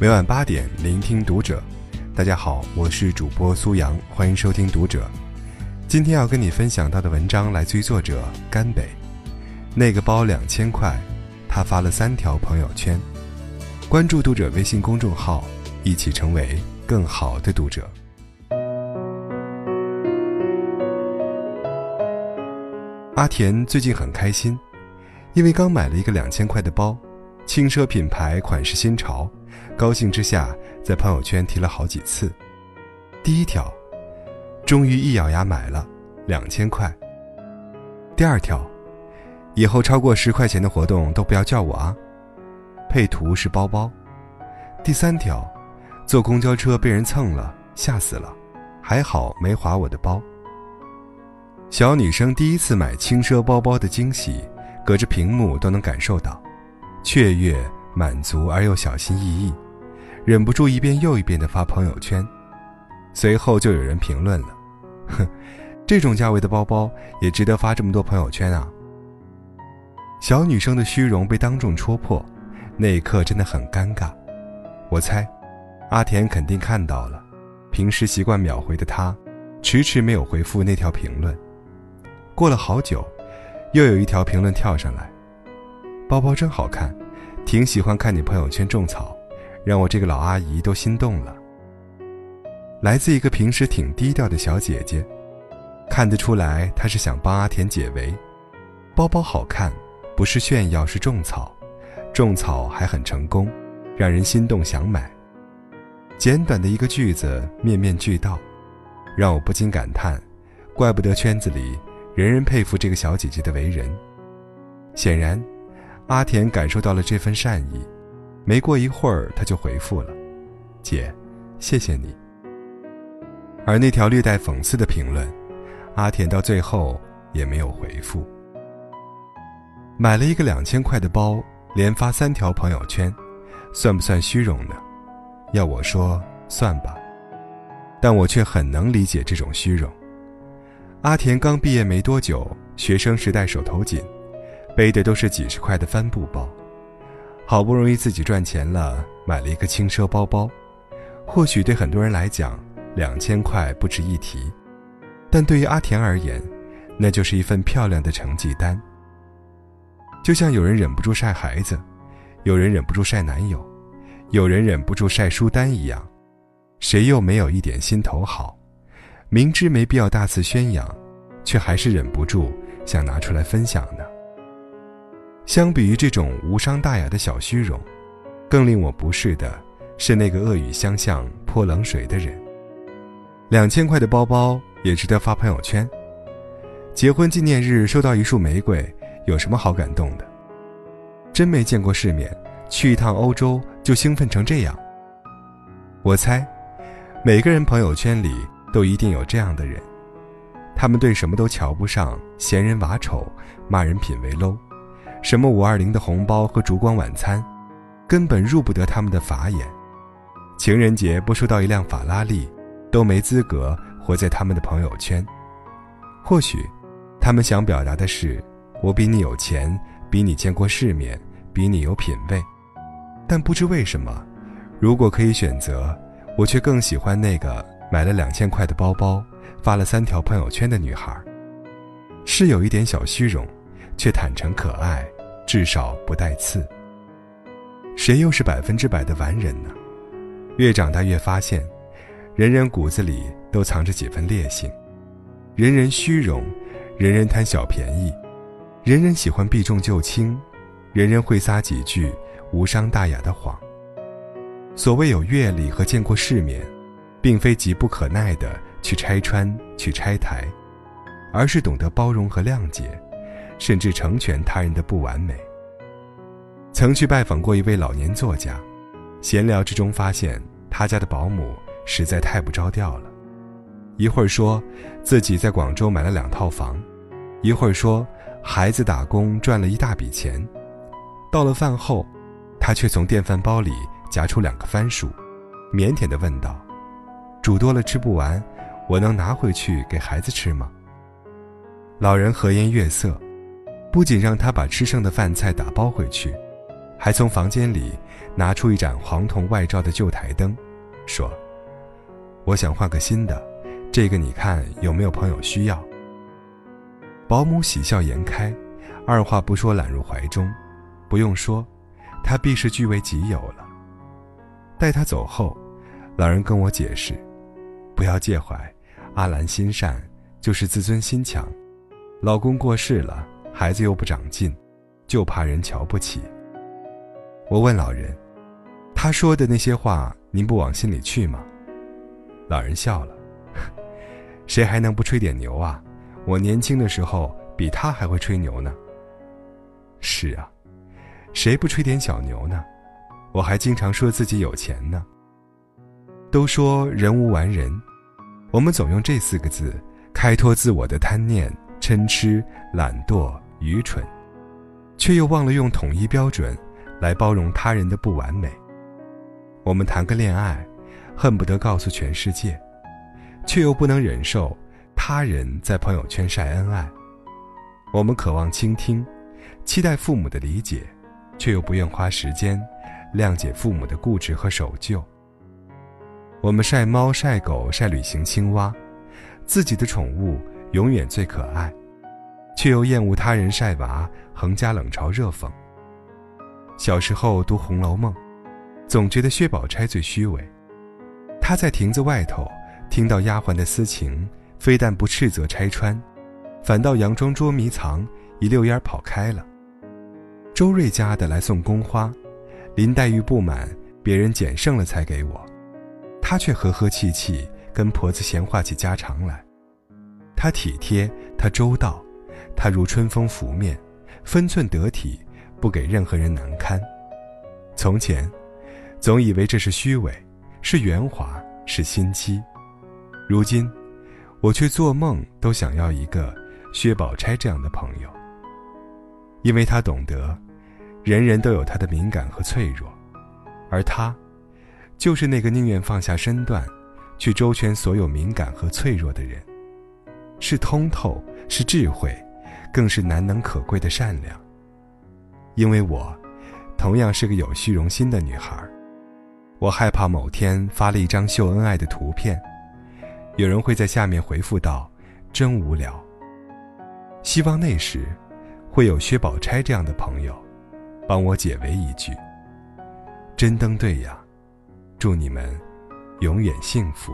每晚八点，聆听读者。大家好，我是主播苏阳，欢迎收听读者。今天要跟你分享到的文章来自于作者甘北。那个包两千块，他发了三条朋友圈。关注读者微信公众号，一起成为更好的读者。阿田最近很开心，因为刚买了一个两千块的包，轻奢品牌，款式新潮。高兴之下，在朋友圈提了好几次。第一条，终于一咬牙买了，两千块。第二条，以后超过十块钱的活动都不要叫我啊。配图是包包。第三条，坐公交车被人蹭了，吓死了，还好没划我的包。小女生第一次买轻奢包包的惊喜，隔着屏幕都能感受到，雀跃、满足而又小心翼翼，忍不住一遍又一遍的发朋友圈。随后就有人评论了：“哼，这种价位的包包也值得发这么多朋友圈啊！”小女生的虚荣被当众戳破，那一刻真的很尴尬。我猜，阿田肯定看到了，平时习惯秒回的他，迟迟没有回复那条评论。过了好久，又有一条评论跳上来：“包包真好看，挺喜欢看你朋友圈种草，让我这个老阿姨都心动了。”来自一个平时挺低调的小姐姐，看得出来她是想帮阿田解围。包包好看，不是炫耀，是种草，种草还很成功，让人心动想买。简短的一个句子，面面俱到，让我不禁感叹：怪不得圈子里。人人佩服这个小姐姐的为人。显然，阿田感受到了这份善意。没过一会儿，他就回复了：“姐，谢谢你。”而那条略带讽刺的评论，阿田到最后也没有回复。买了一个两千块的包，连发三条朋友圈，算不算虚荣呢？要我说，算吧。但我却很能理解这种虚荣。阿田刚毕业没多久，学生时代手头紧，背的都是几十块的帆布包，好不容易自己赚钱了，买了一个轻奢包包。或许对很多人来讲，两千块不值一提，但对于阿田而言，那就是一份漂亮的成绩单。就像有人忍不住晒孩子，有人忍不住晒男友，有人忍不住晒书单一样，谁又没有一点心头好？明知没必要大肆宣扬，却还是忍不住想拿出来分享呢。相比于这种无伤大雅的小虚荣，更令我不适的是那个恶语相向、泼冷水的人。两千块的包包也值得发朋友圈？结婚纪念日收到一束玫瑰，有什么好感动的？真没见过世面，去一趟欧洲就兴奋成这样。我猜，每个人朋友圈里。都一定有这样的人，他们对什么都瞧不上，嫌人娃丑，骂人品味 low，什么五二零的红包和烛光晚餐，根本入不得他们的法眼。情人节不收到一辆法拉利，都没资格活在他们的朋友圈。或许，他们想表达的是，我比你有钱，比你见过世面，比你有品位。但不知为什么，如果可以选择，我却更喜欢那个。买了两千块的包包，发了三条朋友圈的女孩，是有一点小虚荣，却坦诚可爱，至少不带刺。谁又是百分之百的完人呢？越长大越发现，人人骨子里都藏着几分劣性，人人虚荣，人人贪小便宜，人人喜欢避重就轻，人人会撒几句无伤大雅的谎。所谓有阅历和见过世面。并非急不可耐的去拆穿、去拆台，而是懂得包容和谅解，甚至成全他人的不完美。曾去拜访过一位老年作家，闲聊之中发现他家的保姆实在太不着调了，一会儿说自己在广州买了两套房，一会儿说孩子打工赚了一大笔钱，到了饭后，他却从电饭煲里夹出两个番薯，腼腆地问道。煮多了吃不完，我能拿回去给孩子吃吗？老人和颜悦色，不仅让他把吃剩的饭菜打包回去，还从房间里拿出一盏黄铜外罩的旧台灯，说：“我想换个新的，这个你看有没有朋友需要？”保姆喜笑颜开，二话不说揽入怀中。不用说，他必是据为己有了。待他走后，老人跟我解释：“不要介怀，阿兰心善，就是自尊心强。老公过世了，孩子又不长进，就怕人瞧不起。”我问老人：“他说的那些话，您不往心里去吗？”老人笑了：“ 谁还能不吹点牛啊？我年轻的时候比他还会吹牛呢。”是啊。谁不吹点小牛呢？我还经常说自己有钱呢。都说人无完人，我们总用这四个字开脱自我的贪念、嗔痴、懒惰、愚蠢，却又忘了用统一标准来包容他人的不完美。我们谈个恋爱，恨不得告诉全世界，却又不能忍受他人在朋友圈晒恩爱。我们渴望倾听，期待父母的理解。却又不愿花时间谅解父母的固执和守旧。我们晒猫晒狗晒旅行青蛙，自己的宠物永远最可爱，却又厌恶他人晒娃横加冷嘲热讽。小时候读《红楼梦》，总觉得薛宝钗最虚伪。她在亭子外头听到丫鬟的私情，非但不斥责拆穿，反倒佯装捉迷藏，一溜烟跑开了。周瑞家的来送宫花，林黛玉不满别人捡剩了才给我，她却和和气气跟婆子闲话起家常来。她体贴，她周到，他如春风拂面，分寸得体，不给任何人难堪。从前，总以为这是虚伪，是圆滑，是心机。如今，我却做梦都想要一个薛宝钗这样的朋友，因为他懂得。人人都有他的敏感和脆弱，而他，就是那个宁愿放下身段，去周全所有敏感和脆弱的人。是通透，是智慧，更是难能可贵的善良。因为我，同样是个有虚荣心的女孩，我害怕某天发了一张秀恩爱的图片，有人会在下面回复道：“真无聊。”希望那时，会有薛宝钗这样的朋友。帮我解围一句，真登对呀！祝你们永远幸福。